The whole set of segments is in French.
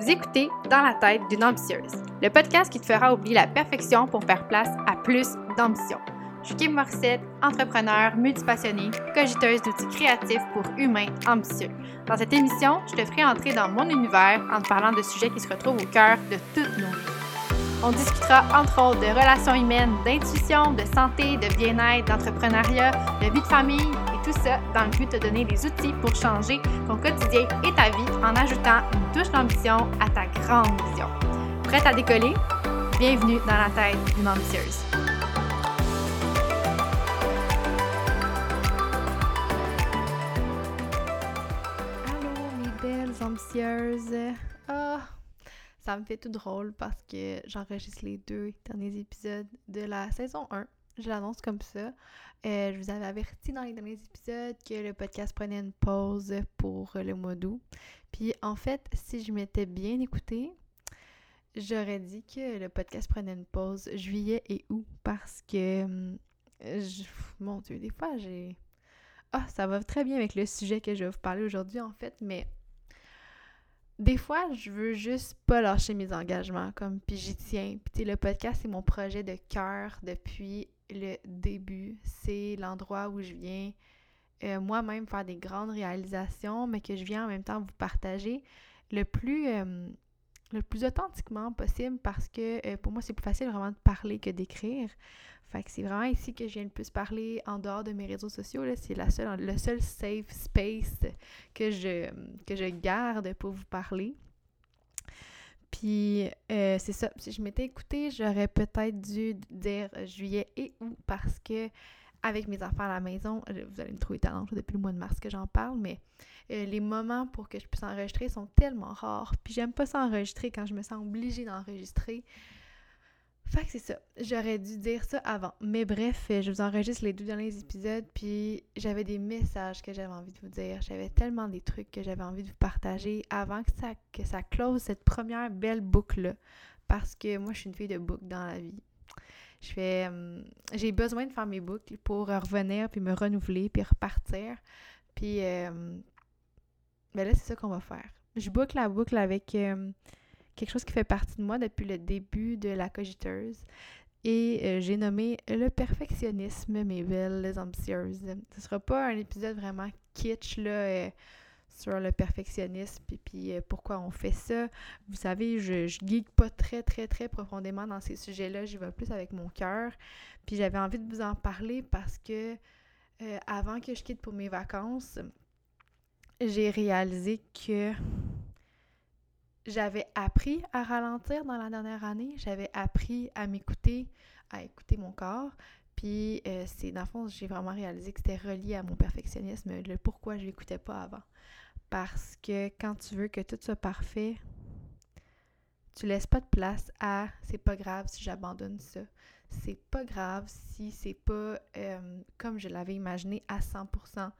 Vous écoutez Dans la tête d'une ambitieuse, le podcast qui te fera oublier la perfection pour faire place à plus d'ambition. Je suis Kim Morissette, entrepreneur, multipassionnée, cogiteuse d'outils créatifs pour humains ambitieux. Dans cette émission, je te ferai entrer dans mon univers en te parlant de sujets qui se retrouvent au cœur de toutes nos vies. On discutera entre autres de relations humaines, d'intuition, de santé, de bien-être, d'entrepreneuriat, de vie de famille tout ça dans le but de te donner les outils pour changer ton quotidien et ta vie en ajoutant une touche d'ambition à ta grande vision. Prête à décoller? Bienvenue dans la tête d'une ambitieuse. Allô mes belles ambitieuses! Ah! Ça me fait tout drôle parce que j'enregistre les deux derniers épisodes de la saison 1. Je l'annonce comme ça. Euh, je vous avais averti dans les derniers épisodes que le podcast prenait une pause pour le mois d'août. Puis en fait, si je m'étais bien écoutée, j'aurais dit que le podcast prenait une pause juillet et août parce que, hum, mon Dieu, des fois j'ai... Ah, ça va très bien avec le sujet que je vais vous parler aujourd'hui en fait, mais des fois, je veux juste pas lâcher mes engagements, comme, puis j'y tiens. Puis, le podcast, c'est mon projet de cœur depuis le début. C'est l'endroit où je viens euh, moi-même faire des grandes réalisations, mais que je viens en même temps vous partager le plus, euh, le plus authentiquement possible parce que euh, pour moi, c'est plus facile vraiment de parler que d'écrire. Fait que c'est vraiment ici que je viens le plus parler en dehors de mes réseaux sociaux. C'est la seule, le seul safe space que je, que je garde pour vous parler. Puis, euh, c'est ça. Si je m'étais écoutée, j'aurais peut-être dû dire juillet et août parce que, avec mes enfants à la maison, euh, vous allez me trouver talent depuis le mois de mars que j'en parle, mais euh, les moments pour que je puisse enregistrer sont tellement rares. Puis, j'aime pas ça enregistrer quand je me sens obligée d'enregistrer. Fait que c'est ça. J'aurais dû dire ça avant. Mais bref, euh, je vous enregistre les deux derniers épisodes, puis j'avais des messages que j'avais envie de vous dire. J'avais tellement des trucs que j'avais envie de vous partager avant que ça, que ça close cette première belle boucle-là. Parce que moi, je suis une fille de boucle dans la vie. Je fais... hum, j'ai besoin de faire mes boucles pour revenir, puis me renouveler, puis repartir. Puis... euh, ben là, c'est ça qu'on va faire. Je boucle la boucle avec... euh, quelque chose qui fait partie de moi depuis le début de la cogiteuse. Et euh, j'ai nommé le perfectionnisme, mes belles ambitieuses. Ce sera pas un épisode vraiment kitsch là, euh, sur le perfectionnisme et puis euh, pourquoi on fait ça. Vous savez, je, je geek pas très très très profondément dans ces sujets-là. J'y vais plus avec mon cœur. Puis j'avais envie de vous en parler parce que avant que je quitte pour mes vacances, j'ai réalisé que j'avais appris à ralentir dans la dernière année. J'avais appris à m'écouter, à écouter mon corps. Puis, euh, c'est dans le fond, j'ai vraiment réalisé que c'était relié à mon perfectionnisme, le pourquoi je l'écoutais pas avant. Parce que quand tu veux que tout soit parfait, tu laisses pas de place à c'est pas grave si j'abandonne ça. C'est pas grave si c'est pas euh, comme je l'avais imaginé à 100%.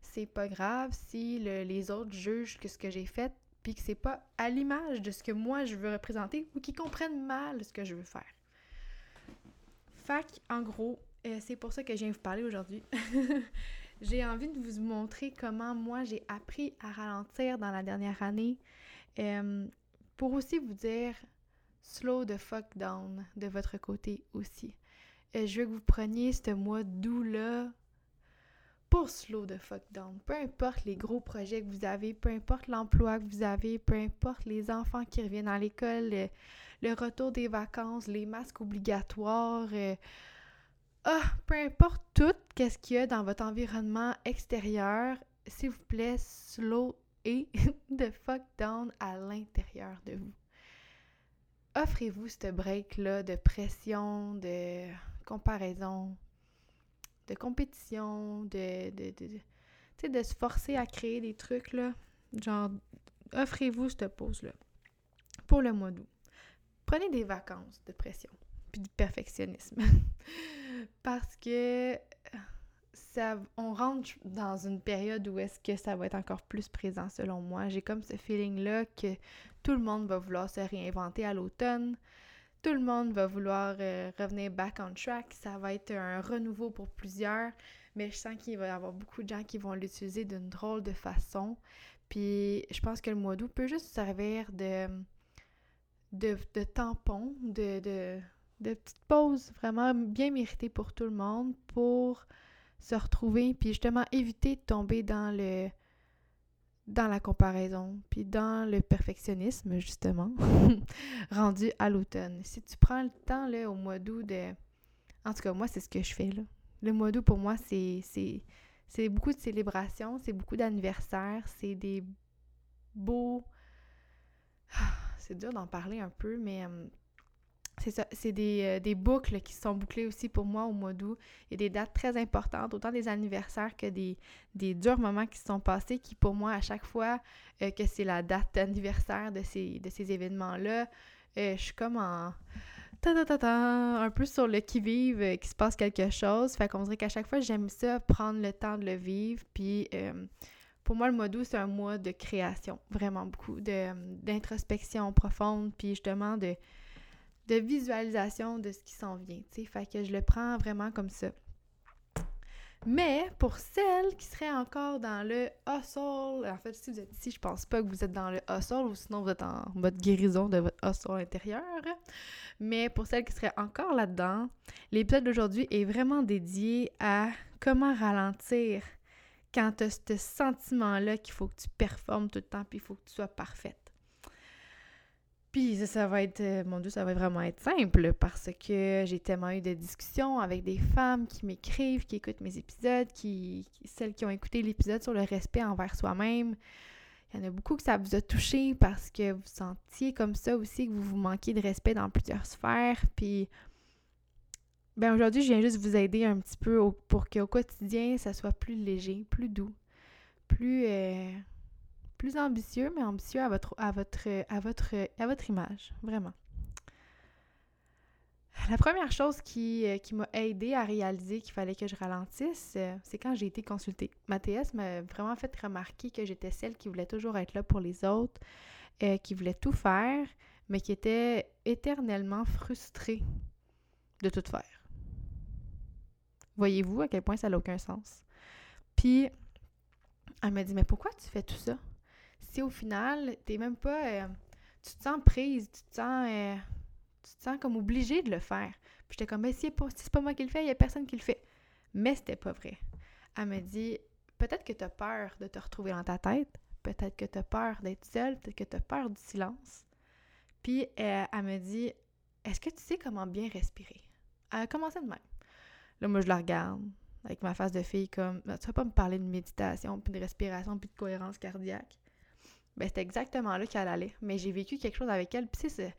C'est pas grave si le- les autres jugent que ce que j'ai fait puis que c'est pas à l'image de ce que moi je veux représenter ou qu'ils comprennent mal ce que je veux faire. Que, en gros, euh, c'est pour ça que je viens vous parler aujourd'hui. j'ai envie de vous montrer comment moi j'ai appris à ralentir dans la dernière année euh, pour aussi vous dire slow the fuck down de votre côté aussi. Euh, je veux que vous preniez ce mois d'août-là pour slow the fuck down. Peu importe les gros projets que vous avez, peu importe l'emploi que vous avez, peu importe les enfants qui reviennent à l'école, le, le retour des vacances, les masques obligatoires, euh, ah, peu importe tout, qu'est-ce qu'il y a dans votre environnement extérieur, s'il vous plaît, slow et the fuck down à l'intérieur de vous. Offrez-vous ce break-là de pression, de comparaison, de compétition, de, de, de, de- se forcer à créer des trucs, là. Genre, offrez-vous cette pause-là pour le mois d'août. Prenez des vacances de pression puis de perfectionnisme. Parce que ça, on rentre dans une période où est-ce que ça va être encore plus présent selon moi. J'ai comme ce feeling-là que tout le monde va vouloir se réinventer à l'automne. Tout le monde va vouloir euh, revenir back on track. Ça va être un renouveau pour plusieurs, mais je sens qu'il va y avoir beaucoup de gens qui vont l'utiliser d'une drôle de façon. Puis je pense que le mois d'août peut juste servir de, tampon, de, de, de petite pause vraiment bien méritée pour tout le monde pour se retrouver puis justement éviter de tomber dans le dans la comparaison puis dans le perfectionnisme justement rendu à l'automne. Si tu prends le temps là au mois d'août de en tout cas moi c'est ce que je fais là. Le mois d'août pour moi c'est c'est beaucoup de célébrations, c'est beaucoup d'anniversaires, c'est des beaux c'est dur d'en parler un peu mais c'est ça, c'est euh, des, boucles qui sont bouclées aussi pour moi au mois d'août. Il y a des dates très importantes, autant des anniversaires que des, des durs moments qui se sont passés, qui pour moi, à chaque fois euh, que c'est la date d'anniversaire de ces, de ces événements-là, euh, je suis comme en... Ta, ta, ta, un peu sur le qui-vive, qu'il se passe quelque chose. Fait qu'on dirait qu'à chaque fois, j'aime ça, prendre le temps de le vivre. Puis pour moi, le mois d'août, c'est un mois de création, vraiment beaucoup, d'introspection profonde, puis justement de de visualisation de ce qui s'en vient, tu sais. Fait que je le prends vraiment comme ça. Mais pour celles qui seraient encore dans le hustle, en fait, si vous êtes ici, je pense pas que vous êtes dans le hustle ou sinon vous êtes en mode guérison de votre hustle intérieur. Mais pour celles qui seraient encore là-dedans, l'épisode d'aujourd'hui est vraiment dédié à comment ralentir quand tu as ce sentiment-là qu'il faut que tu performes tout le temps puis il faut que tu sois parfaite. Puis ça, va être, euh, mon Dieu, ça va vraiment être simple parce que j'ai tellement eu de discussions avec des femmes qui m'écrivent, qui écoutent mes épisodes, qui, celles qui ont écouté l'épisode sur le respect envers soi-même. Il y en a beaucoup que ça vous a touché parce que vous sentiez comme ça aussi que vous vous manquiez de respect dans plusieurs sphères. Puis, ben aujourd'hui, je viens juste vous aider un petit peu pour qu'au quotidien, ça soit plus léger, plus doux, plus, euh, plus ambitieux, mais ambitieux à votre, à votre, à votre, à votre image, vraiment. La première chose qui, euh, qui m'a aidé à réaliser qu'il fallait que je ralentisse, euh, c'est quand j'ai été consultée. Mathias m'a vraiment fait remarquer que j'étais celle qui voulait toujours être là pour les autres, euh, qui voulait tout faire, mais qui était éternellement frustrée de tout faire. Voyez-vous à quel point ça n'a aucun sens? Puis, elle m'a dit, mais pourquoi tu fais tout ça? Si au final, t'es même pas. Euh, tu te sens prise, tu te sens. Euh, tu te sens comme obligée de le faire. Puis j'étais comme, mais si c'est pas moi qui le fais, il y a personne qui le fait. Mais c'était pas vrai. Elle me dit, peut-être que tu as peur de te retrouver dans ta tête, peut-être que tu as peur d'être seule, peut-être que tu as peur du silence. Puis euh, elle me dit, est-ce que tu sais comment bien respirer? Elle a commencé de même. Là, moi, je la regarde avec ma face de fille comme, tu vas pas me parler de méditation, puis de respiration, puis de cohérence cardiaque ben c'était exactement là qu'elle allait. Mais j'ai vécu quelque chose avec elle. Puis elle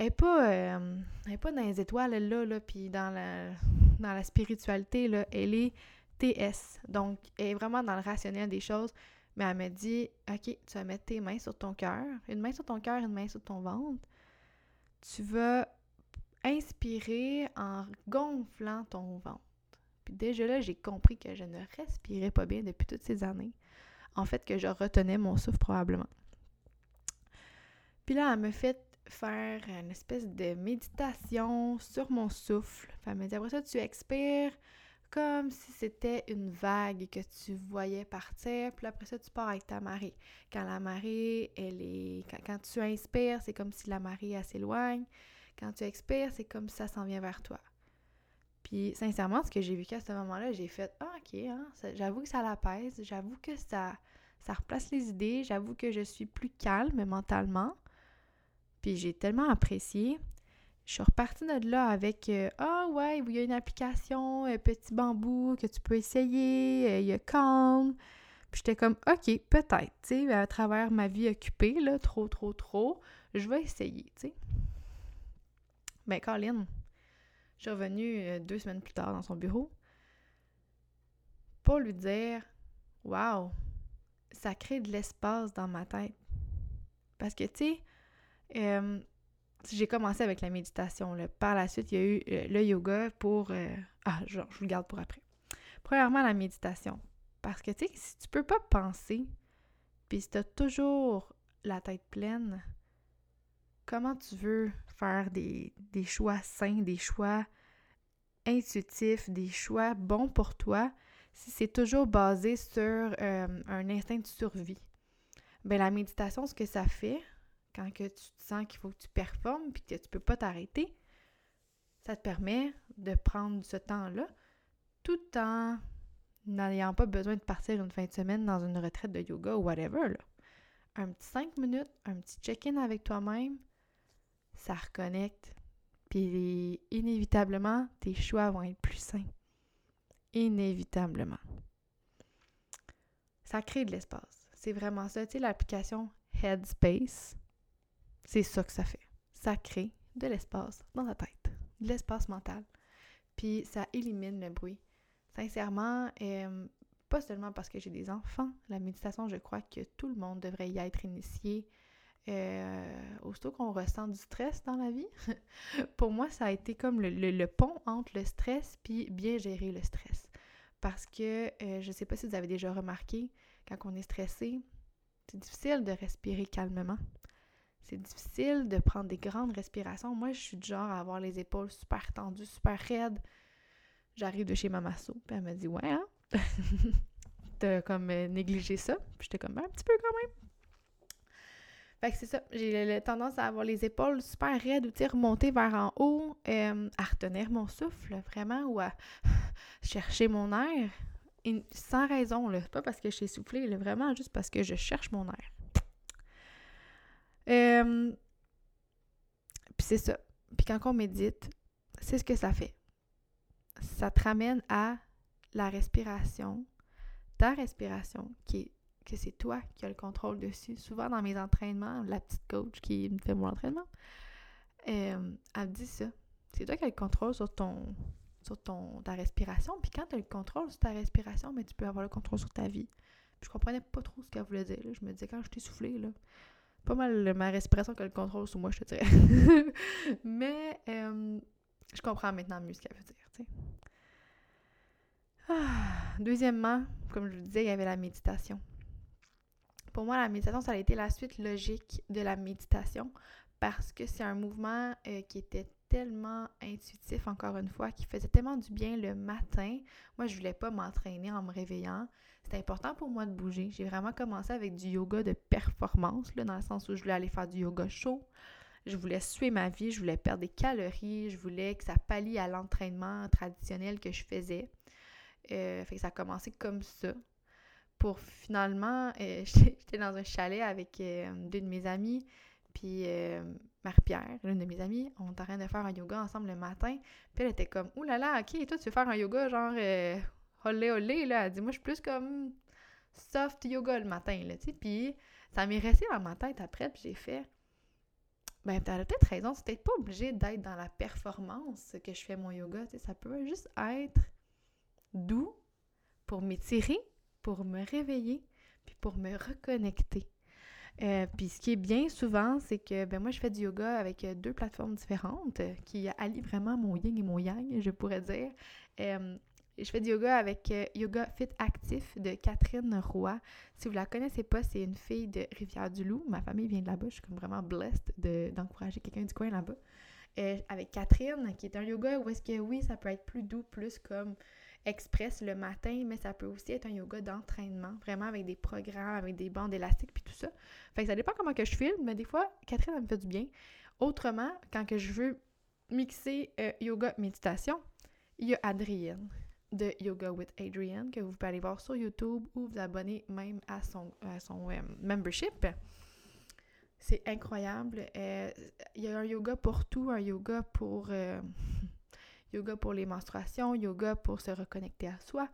n'est pas, euh, pas dans les étoiles, elle, là, là puis dans la, dans la spiritualité, là, elle est TS. Donc, elle est vraiment dans le rationnel des choses. Mais elle me dit, OK, tu vas mettre tes mains sur ton cœur, une main sur ton cœur, une main sur ton ventre. Tu vas inspirer en gonflant ton ventre. Puis déjà là, j'ai compris que je ne respirais pas bien depuis toutes ces années en fait que je retenais mon souffle probablement. Puis là, elle me fait faire une espèce de méditation sur mon souffle. elle me dit après ça, tu expires comme si c'était une vague que tu voyais partir. Puis après ça, tu pars avec ta marée. Quand la marée, elle est. Quand, tu inspires, c'est comme si la marée, s'éloigne. Quand tu expires, c'est comme si ça s'en vient vers toi. Puis sincèrement, ce que j'ai vécu à ce moment-là, j'ai fait ah, OK, hein, j'avoue que ça l'apaise, j'avoue que ça, ça replace les idées, j'avoue que je suis plus calme mentalement. Puis j'ai tellement apprécié. Je suis repartie de là avec euh, Ah ouais, il y a une application euh, Petit Bambou que tu peux essayer, euh, il y a Calm. Puis j'étais comme OK, peut-être, tu sais, à travers ma vie occupée, là, trop, trop, trop, je vais essayer, tu sais. Ben, Colin, je suis revenue deux semaines plus tard dans son bureau pour lui dire Waouh, ça crée de l'espace dans ma tête. Parce que, tu sais, euh, j'ai commencé avec la méditation. Par la suite, il y a eu euh, le yoga pour... Euh, ah, genre, je vous le garde pour après. Premièrement, la méditation. Parce que, tu sais, si tu peux pas penser, puis si tu as toujours la tête pleine, comment tu veux faire des, choix sains, des choix intuitifs, des choix bons pour toi si c'est toujours basé sur un instinct de survie? ben la méditation, ce que ça fait, quand que tu te sens qu'il faut que tu performes puis que tu peux pas t'arrêter, ça te permet de prendre ce temps-là tout en n'ayant pas besoin de partir une fin de semaine dans une retraite de yoga ou whatever. Un petit cinq minutes, un petit check-in avec toi-même, ça reconnecte. Puis inévitablement, tes choix vont être plus sains. Inévitablement. Ça crée de l'espace. C'est vraiment ça. Tu sais, l'application Headspace, c'est ça que ça fait. Ça crée de l'espace dans la tête, de l'espace mental. Puis ça élimine le bruit. Sincèrement, euh, pas seulement parce que j'ai des enfants, la méditation, je crois que tout le monde devrait y être initié. Euh, aussitôt qu'on ressent du stress dans la vie, pour moi, ça a été comme le, pont entre le stress puis bien gérer le stress. Parce que euh, je ne sais pas si vous avez déjà remarqué, quand on est stressé, c'est difficile de respirer calmement. C'est difficile de prendre des grandes respirations. Moi, je suis du genre à avoir les épaules super tendues, super raides. J'arrive de chez ma masso, puis elle me dit Ouais, hein? T'as comme euh, négligé ça. Puis j'étais comme ben, un petit peu quand même. Fait que c'est ça. J'ai tendance à avoir les épaules super raides ou remonter vers en haut, euh, à retenir mon souffle vraiment ou à chercher mon air. sans raison, là. Pas parce que je suis soufflé, là, vraiment juste parce que je cherche mon air. Euh, puis c'est ça. Puis quand on médite, c'est ce que ça fait ça te ramène à la respiration, ta respiration, qui est, que c'est toi qui as le contrôle dessus. Souvent dans mes entraînements, la petite coach qui me fait mon entraînement, euh, elle me dit ça. C'est toi qui as le contrôle sur ton sur ton, ta respiration. Puis quand tu as le contrôle sur ta respiration, mais tu peux avoir le contrôle sur ta vie. Puis je comprenais pas trop ce qu'elle voulait dire. Je me disais, quand je t'ai soufflé, là, pas mal ma respiration qui a le contrôle sur moi, je te dirais. mais euh, je comprends maintenant mieux ce qu'elle veut dire. Ah, deuxièmement, comme je le disais, il y avait la méditation. Pour moi, la méditation, ça a été la suite logique de la méditation parce que c'est un mouvement euh, qui était tellement intuitif, encore une fois, qui faisait tellement du bien le matin. Moi, je voulais pas m'entraîner en me réveillant. C'était important pour moi de bouger. J'ai vraiment commencé avec du yoga de performance, là, dans le sens où je voulais aller faire du yoga chaud. Je voulais suer ma vie, je voulais perdre des calories, je voulais que ça pallie à l'entraînement traditionnel que je faisais. Euh, fait que ça a commencé comme ça. Pour finalement, euh, j'étais dans un chalet avec euh, deux de mes amis, puis Marie-Pierre, l'une de mes amies, on était en train de faire un yoga ensemble le matin. Puis elle était comme, Ouh là là, ok, toi tu veux faire un yoga genre olé olé, là. Elle dit, moi je suis plus comme soft yoga le matin, là, tu sais. Puis ça m'est resté dans ma tête après, puis j'ai fait, ben, t'as peut-être raison, c'est peut-être pas obligé d'être dans la performance que je fais mon yoga, tu sais, ça peut juste être doux pour m'étirer, pour me réveiller, puis pour me reconnecter. Euh, puis ce qui est bien souvent, c'est que ben moi je fais du yoga avec euh, deux plateformes différentes euh, qui allient vraiment mon yin et mon yang, je pourrais dire. je fais du yoga avec Yoga Fit Actif de Catherine Roy. Si vous la connaissez pas, c'est une fille de Rivière-du-Loup. Ma famille vient de là-bas. Je suis comme vraiment blessed d'encourager quelqu'un du coin là-bas. avec Catherine, qui est un yoga où est-ce que oui, ça peut être plus doux, plus comme express le matin, mais ça peut aussi être un yoga d'entraînement, vraiment avec des programmes, avec des bandes élastiques puis tout ça. Fait que ça dépend comment que je filme, mais des fois, Catherine, elle me fait du bien. Autrement, quand que je veux mixer euh, yoga méditation, il y a Adrienne de Yoga with Adrienne que vous pouvez aller voir sur YouTube ou vous abonner même à son, son euh, membership. C'est incroyable. Euh, il y a un yoga pour tout, un yoga pour yoga pour les menstruations, yoga pour se reconnecter à soi,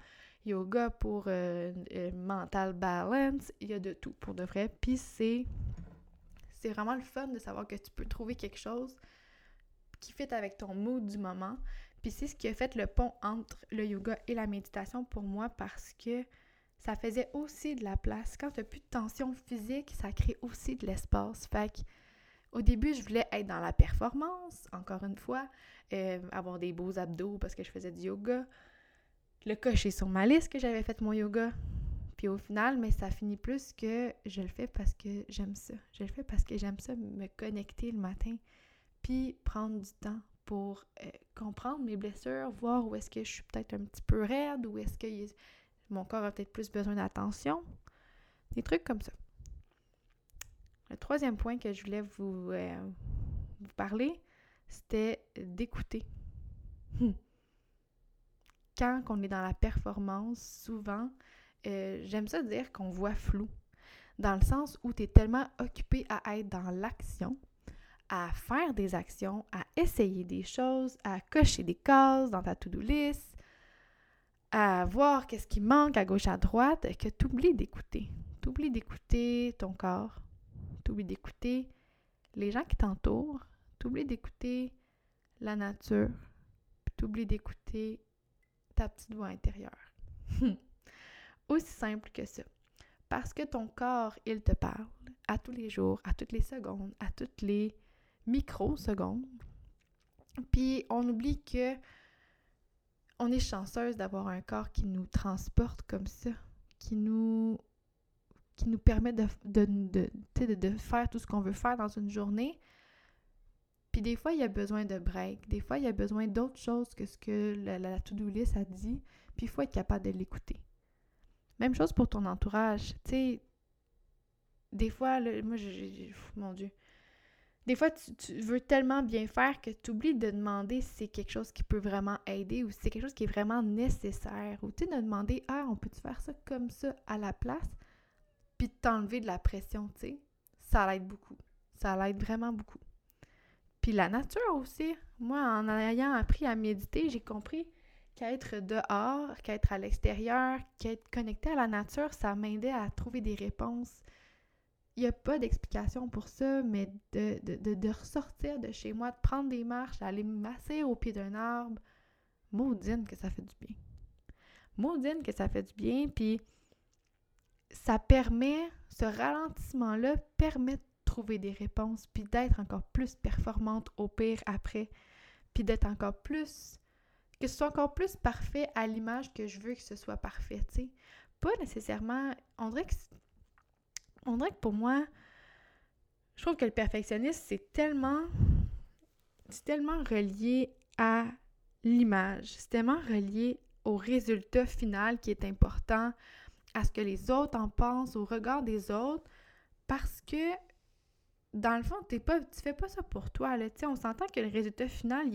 yoga pour euh, euh, mental balance, il y a de tout pour de vrai. Puis c'est c'est vraiment le fun de savoir que tu peux trouver quelque chose qui fit avec ton mood du moment. Puis c'est ce qui a fait le pont entre le yoga et la méditation pour moi parce que ça faisait aussi de la place. Quand tu n'as plus de tension physique, ça crée aussi de l'espace. Fait que au début, je voulais être dans la performance, encore une fois, euh, avoir des beaux abdos parce que je faisais du yoga, le cocher sur ma liste que j'avais fait mon yoga. Puis au final, mais ça finit plus que je le fais parce que j'aime ça. Je le fais parce que j'aime ça, me connecter le matin, puis prendre du temps pour euh, comprendre mes blessures, voir où est-ce que je suis peut-être un petit peu raide, où est-ce que mon corps a peut-être plus besoin d'attention. Des trucs comme ça. Le troisième point que je voulais vous, euh, parler, c'était d'écouter. Hmm. Quand on est dans la performance, souvent, euh, j'aime ça dire qu'on voit flou. Dans le sens où tu es tellement occupé à être dans l'action, à faire des actions, à essayer des choses, à cocher des cases dans ta to-do list, à voir qu'est-ce qui manque à gauche, à droite, que tu oublies d'écouter. Tu oublies d'écouter ton corps, tu oublies d'écouter les gens qui t'entourent, tu oublies d'écouter la nature, tu oublies d'écouter ta petite voix intérieure. Aussi simple que ça. Parce que ton corps, il te parle à tous les jours, à toutes les secondes, à toutes les microsecondes. Puis on oublie que on est chanceuse d'avoir un corps qui nous transporte comme ça, qui nous qui nous permet de, faire tout ce qu'on veut faire dans une journée. Puis des fois, il y a besoin de break. Des fois, il y a besoin d'autres choses que ce que la, to-do list a dit. Puis il faut être capable de l'écouter. Même chose pour ton entourage. Tu sais, des fois, moi, mon Dieu. Des fois, tu, veux tellement bien faire que tu oublies de demander si c'est quelque chose qui peut vraiment aider ou si c'est quelque chose qui est vraiment nécessaire. Ou tu sais, de demander Ah, on peut-tu faire ça comme ça à la place? Puis de t'enlever de la pression, tu sais. Ça l'aide beaucoup. Ça l'aide vraiment beaucoup. Puis la nature aussi. Moi, en ayant appris à méditer, j'ai compris qu'être dehors, qu'être à l'extérieur, qu'être connecté à la nature, ça m'aidait à trouver des réponses. Il n'y a pas d'explication pour ça, mais de, de, de, ressortir de chez moi, de prendre des marches, d'aller me masser au pied d'un arbre, maudine que ça fait du bien. Maudine que ça fait du bien, puis ça permet, ce ralentissement-là permet de trouver des réponses, puis d'être encore plus performante au pire après, puis d'être encore plus que ce soit encore plus parfait à l'image que je veux que ce soit parfait, tu sais. Pas nécessairement... On dirait que... On dirait que pour moi, je trouve que le perfectionnisme, c'est tellement... C'est tellement relié à l'image. C'est tellement relié au résultat final qui est important, à ce que les autres en pensent, au regard des autres, parce que dans le fond, t'es pas, tu fais pas ça pour toi. On s'entend que le résultat final,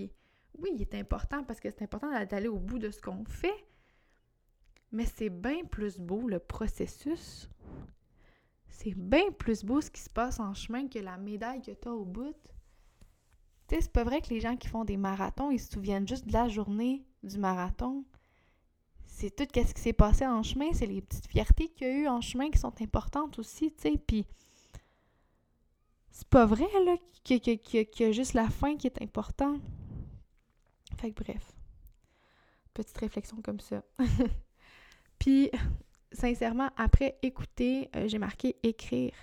oui, il est important parce que c'est important d'aller au bout de ce qu'on fait, mais c'est bien plus beau le processus. C'est bien plus beau ce qui se passe en chemin que la médaille que tu as au bout. Tu sais, c'est pas vrai que les gens qui font des marathons, ils se souviennent juste de la journée du marathon. C'est tout ce qui s'est passé en chemin, c'est les petites fiertés qu'il y a eu en chemin qui sont importantes aussi, tu sais. Puis, c'est pas vrai, là, qu'il y a juste la fin qui est importante. Fait que bref, petite réflexion comme ça. Puis, sincèrement, après écouter, euh, j'ai marqué écrire.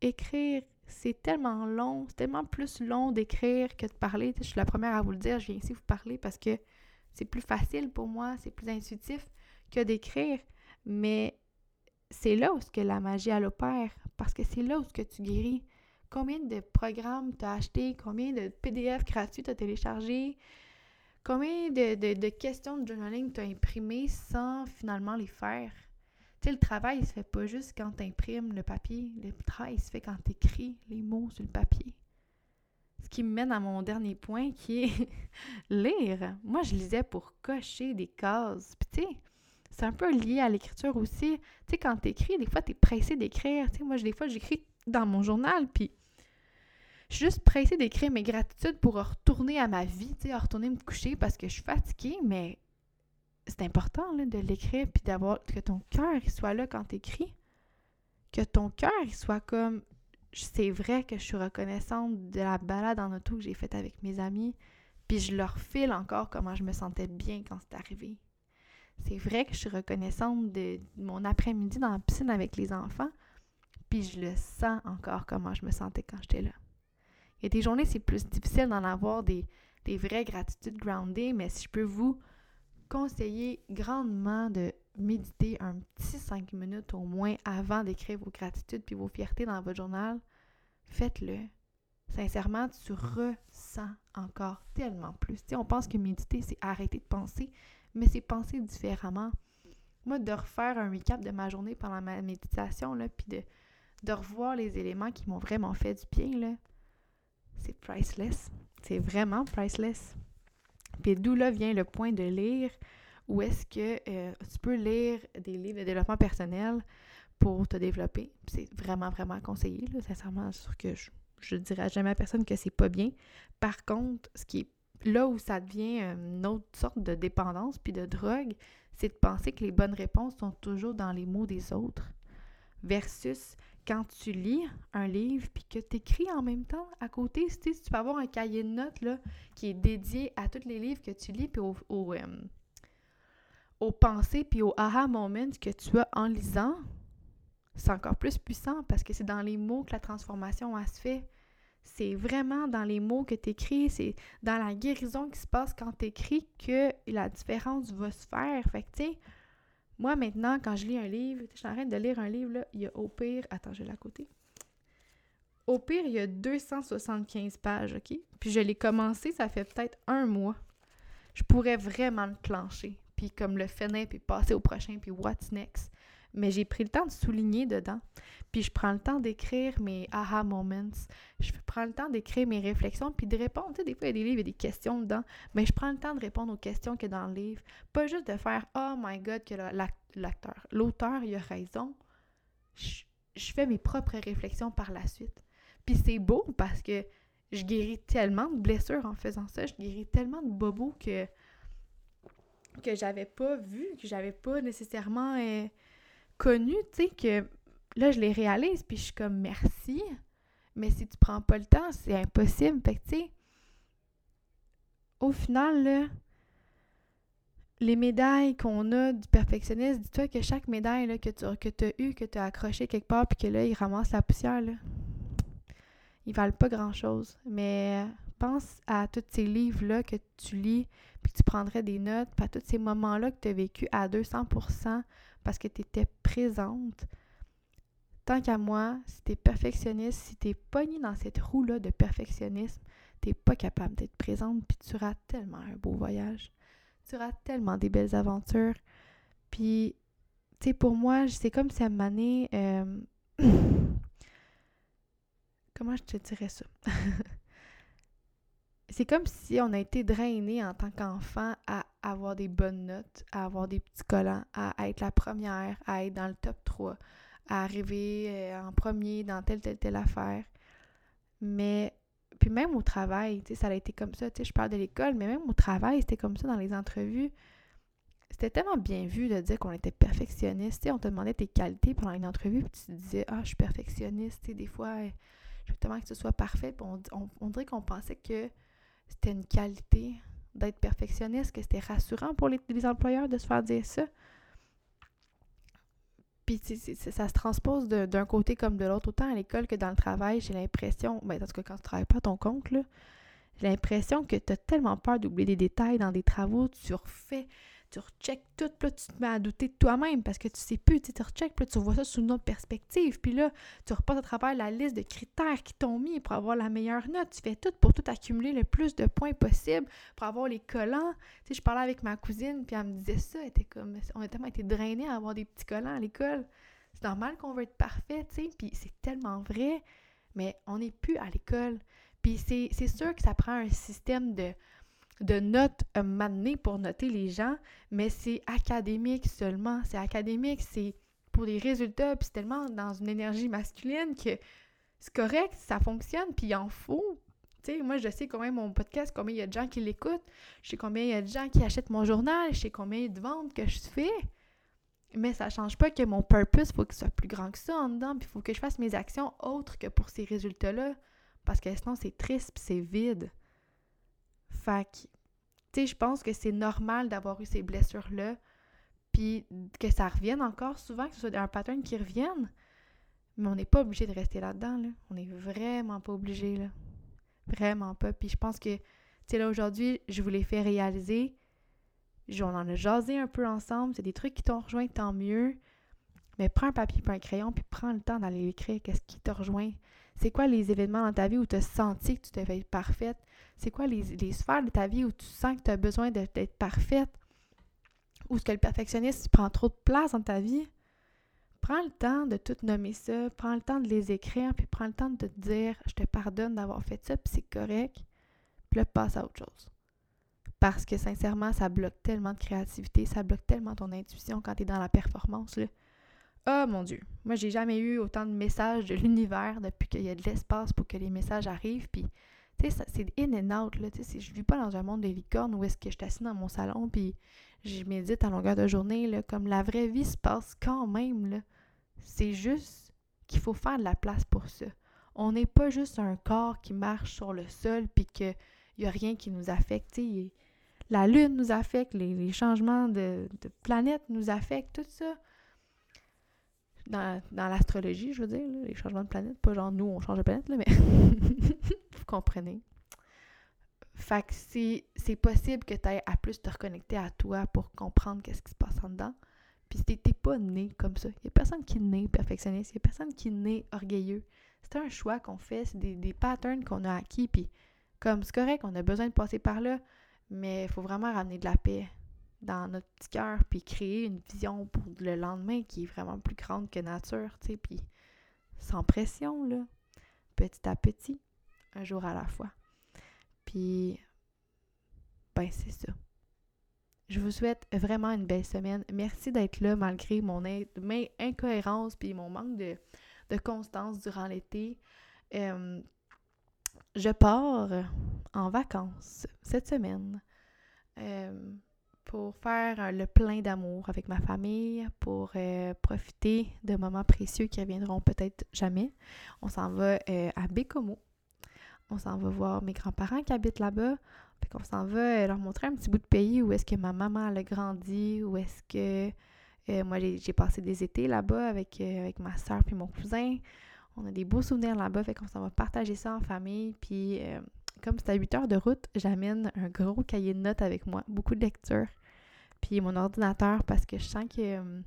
Écrire, c'est tellement long, c'est tellement plus long d'écrire que de parler. Je suis la première à vous le dire, je viens ici vous parler parce que c'est plus facile pour moi, c'est plus intuitif que d'écrire. Mais c'est là où la magie elle opère, parce que c'est là où tu guéris. Combien de programmes tu as acheté, combien de PDF gratuits tu as téléchargé, Combien de, questions de journaling tu as imprimées sans finalement les faire? Tu sais, le travail, il se fait pas juste quand tu imprimes le papier. Le travail, il se fait quand tu écris les mots sur le papier. Ce qui me mène à mon dernier point qui est lire. Moi, je lisais pour cocher des cases. Puis, tu sais, c'est un peu lié à l'écriture aussi. Tu sais, quand tu écris, des fois, tu es pressé d'écrire. Tu sais, moi, des fois, j'écris dans mon journal, puis je suis juste pressée d'écrire mes gratitudes pour retourner à ma vie, tu sais, retourner me coucher parce que je suis fatiguée, mais c'est important là, de l'écrire puis d'avoir que ton cœur soit là quand tu écris. Que ton cœur soit comme c'est vrai que je suis reconnaissante de la balade en auto que j'ai faite avec mes amis, puis je leur file encore comment je me sentais bien quand c'est arrivé. C'est vrai que je suis reconnaissante de mon après-midi dans la piscine avec les enfants, puis je le sens encore comment je me sentais quand j'étais là. Il y des journées, c'est plus difficile d'en avoir des, vraies gratitudes groundées, mais si je peux vous conseiller grandement de méditer un petit cinq minutes au moins avant d'écrire vos gratitudes puis vos fiertés dans votre journal, faites-le. Sincèrement, tu ressens encore tellement plus. on pense que méditer, c'est arrêter de penser, mais c'est penser différemment. Moi, de refaire un recap de ma journée pendant ma méditation, là, puis de, de revoir les éléments qui m'ont vraiment fait du bien, là, c'est priceless. C'est vraiment priceless. Puis d'où là vient le point de lire, où est-ce que euh, tu peux lire des livres de développement personnel pour te développer. C'est vraiment, vraiment conseillé. Là. Sincèrement, sûr que je ne dirais jamais à personne que c'est pas bien. Par contre, ce qui est là où ça devient une autre sorte de dépendance puis de drogue, c'est de penser que les bonnes réponses sont toujours dans les mots des autres. Versus quand tu lis un livre puis que tu écris en même temps à côté, tu, tu peux avoir un cahier de notes qui est dédié à tous les livres que tu lis puis euh, aux pensées puis aux aha moments que tu as en lisant, c'est encore plus puissant parce que c'est dans les mots que la transformation a se fait. C'est vraiment dans les mots que tu écris, c'est dans la guérison qui se passe quand tu écris que la différence va se faire. Fait que, tu moi maintenant, quand je lis un livre, je suis de lire un livre, là, il y a au pire. Attends, je l'ai à côté. Au pire, il y a 275 pages, OK? Puis je l'ai commencé, ça fait peut-être un mois. Je pourrais vraiment le clencher, puis comme le finir, puis passer au prochain, puis what's next mais j'ai pris le temps de souligner dedans. Puis je prends le temps d'écrire mes aha moments. Je prends le temps d'écrire mes réflexions puis de répondre. Tu sais, des fois, il y a des livres, il y a des questions dedans, mais je prends le temps de répondre aux questions qu'il y a dans le livre. Pas juste de faire Oh my God, que l'acteur, l'auteur, il a raison. Je, je fais mes propres réflexions par la suite. Puis c'est beau parce que je guéris tellement de blessures en faisant ça. Je guéris tellement de bobos que que j'avais pas vu, que j'avais pas nécessairement euh, connu, tu sais, que là, je les réalise, puis je suis comme merci. Mais si tu prends pas le temps, c'est impossible. Fait que, tu sais, au final, là, les médailles qu'on a du perfectionniste, dis-toi que chaque médaille que tu que as eue, que tu as accrochée quelque part, puis que là, ils ramassent la poussière, là, ils valent pas grand-chose. Mais pense à tous ces livres-là que tu lis, puis tu prendrais des notes, puis à tous ces moments-là que tu as vécu à 200%, parce que tu étais présente. Tant qu'à moi, si tu es perfectionniste, si tu es pogné dans cette roue-là de perfectionnisme, tu pas capable d'être présente, puis tu rates tellement un beau voyage. Tu rates tellement des belles aventures. Puis, tu sais, pour moi, c'est comme si à un euh, Comment je te dirais ça? c'est comme si on a été drainé en tant qu'enfant à avoir des bonnes notes, à avoir des petits collants, à être la première, à être dans le top 3, à arriver euh, en premier dans telle, telle, telle affaire. Mais, puis même au travail, tu sais, ça a été comme ça, tu sais, je parle de l'école, mais même au travail, c'était comme ça dans les entrevues. C'était tellement bien vu de dire qu'on était perfectionniste, tu sais, on te demandait tes qualités pendant une entrevue, puis tu te disais, ah, je suis perfectionniste, tu sais, des fois, je veux tellement que ce soit parfait, puis on dirait qu'on pensait que c'était une qualité d'être perfectionniste, que c'était rassurant pour les, employeurs de se faire dire ça. Puis ça se transpose d'un côté comme de l'autre, autant à l'école que dans le travail, j'ai l'impression, ben, parce que quand tu travailles pas à ton compte, là, j'ai l'impression que tu as tellement peur d'oublier des détails dans des travaux, tu refais tu recheckes tout, puis tu te mets à douter de toi-même parce que tu sais plus, tu recheckes, puis tu vois ça sous une autre perspective, puis là, tu repasses à travers la liste de critères qui t'ont mis pour avoir la meilleure note. Tu fais tout pour tout accumuler le plus de points possible, pour avoir les collants. Tu sais, je parlais avec ma cousine, puis elle me disait ça, elle était comme, on a tellement été drainés à avoir des petits collants à l'école. C'est normal qu'on veut être parfait, tu sais, puis c'est tellement vrai, mais on n'est plus à l'école. Puis c'est sûr que ça prend un système de de notes euh, pour noter les gens, mais c'est académique seulement. C'est académique, c'est pour des résultats, puis c'est tellement dans une énergie masculine que c'est correct, ça fonctionne, puis il en faut. Tu sais, moi, je sais combien mon podcast, combien il y a de gens qui l'écoutent, je sais combien il y a de gens qui achètent mon journal, je sais combien de ventes que je fais. Mais ça change pas que mon purpose, il faut qu'il soit plus grand que ça en dedans, puis il faut que je fasse mes actions autres que pour ces résultats-là. Parce que sinon, c'est triste, c'est vide. Fait que, tu sais, je pense que c'est normal d'avoir eu ces blessures-là, puis que ça revienne encore souvent, que ce soit un pattern qui revienne. Mais on n'est pas obligé de rester là-dedans, là. On n'est vraiment pas obligé, là. Vraiment pas. Puis je pense que, tu sais, là, aujourd'hui, je vous l'ai fait réaliser. On en a jasé un peu ensemble. C'est des trucs qui t'ont rejoint, tant mieux. Mais prends un papier et un crayon, puis prends le temps d'aller écrire qu'est-ce qui t'a rejoint. C'est quoi les événements dans ta vie où tu as senti que tu devais être parfaite? C'est quoi les, sphères de ta vie où tu sens que tu as besoin d'être parfaite? Ou est-ce que le perfectionniste prend trop de place dans ta vie? prends le temps de tout nommer ça, prends le temps de les écrire, puis prends le temps de te dire je te pardonne d'avoir fait ça, puis c'est correct, puis là, passe à autre chose. Parce que sincèrement, ça bloque tellement de créativité, ça bloque tellement ton intuition quand tu es dans la performance. Là. Oh mon Dieu, moi j'ai jamais eu autant de messages de l'univers depuis qu'il y a de l'espace pour que les messages arrivent. Puis, tu sais, c'est in and out. Là, je vis pas dans un monde de licorne où est-ce que je suis dans mon salon puis je médite à longueur de journée. Comme la vraie vie se passe quand même. C'est juste qu'il faut faire de la place pour ça. On n'est pas juste un corps qui marche sur le sol puis qu'il n'y a rien qui nous affecte. La lune nous affecte, les, changements de, de planète nous affectent, tout ça dans, l'astrologie, je veux dire, les changements de planète, pas genre nous, on change de planète, là, mais vous comprenez. Fait que c'est possible que tu aies à plus te reconnecter à toi pour comprendre qu'est-ce qui se passe en dedans. Puis t'es pas né comme ça. Il y a personne qui est né perfectionniste, il y a personne qui est né orgueilleux. C'est un choix qu'on fait, c'est des, des patterns qu'on a acquis, puis comme c'est correct, on a besoin de passer par là, mais il faut vraiment ramener de la paix dans notre petit cœur, puis créer une vision pour le lendemain qui est vraiment plus grande que nature, tu sais, puis sans pression, là, petit à petit, un jour à la fois. Puis, ben, c'est ça. Je vous souhaite vraiment une belle semaine. Merci d'être là malgré mon incohérence puis mon manque de, constance durant l'été. Je pars en vacances cette semaine. Pour faire euh, le plein d'amour avec ma famille, pour euh, profiter de moments précieux qui reviendront peut-être jamais. On s'en va euh, à Bécomo. On s'en va voir mes grands-parents qui habitent là-bas. Fait qu'on s'en va leur montrer un petit bout de pays où est-ce que ma maman a grandi, où est-ce que moi j'ai passé des étés là-bas avec, avec ma soeur puis mon cousin. On a des beaux souvenirs là-bas, fait qu'on s'en va partager ça en famille. Puis comme c'est à 8 heures de route, j'amène un gros cahier de notes avec moi, beaucoup de lectures puis mon ordinateur parce que je sens que euh,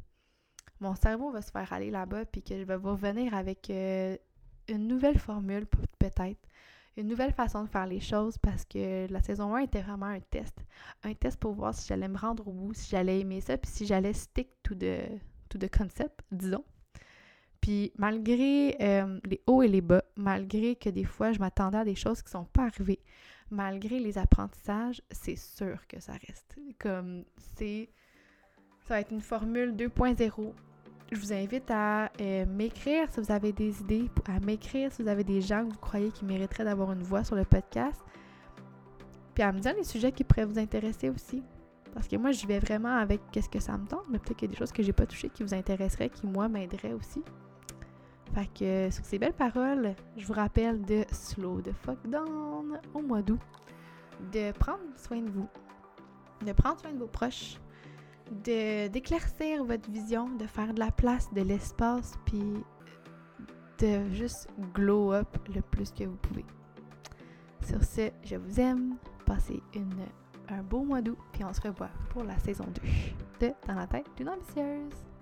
mon cerveau va se faire aller là-bas puis que je vais revenir avec euh, une nouvelle formule peut-être, une nouvelle façon de faire les choses parce que la saison 1 était vraiment un test. Un test pour voir si j'allais me rendre au bout, si j'allais aimer ça, puis si j'allais stick to the, to the concept, disons. Puis malgré euh, les hauts et les bas, malgré que des fois je m'attendais à des choses qui ne sont pas arrivées, malgré les apprentissages, c'est sûr que ça reste. Comme c'est. Ça va être une formule 2.0. Je vous invite à euh, m'écrire si vous avez des idées, à m'écrire si vous avez des gens que vous croyez qui mériteraient d'avoir une voix sur le podcast. Puis à me dire les sujets qui pourraient vous intéresser aussi. Parce que moi, j'y vais vraiment avec qu'est-ce que ça me tente, mais peut-être qu'il y a des choses que j'ai pas touchées qui vous intéresseraient, qui moi m'aideraient aussi. Fait que sur ces belles paroles, je vous rappelle de slow the fuck down au mois d'août, de prendre soin de vous, de prendre soin de vos proches, de d'éclaircir votre vision, de faire de la place, de l'espace, puis de juste glow up le plus que vous pouvez. Sur ce, je vous aime. Passez une, un beau mois d'août, puis on se revoit pour la saison 2 de Dans la tête d'une ambitieuse.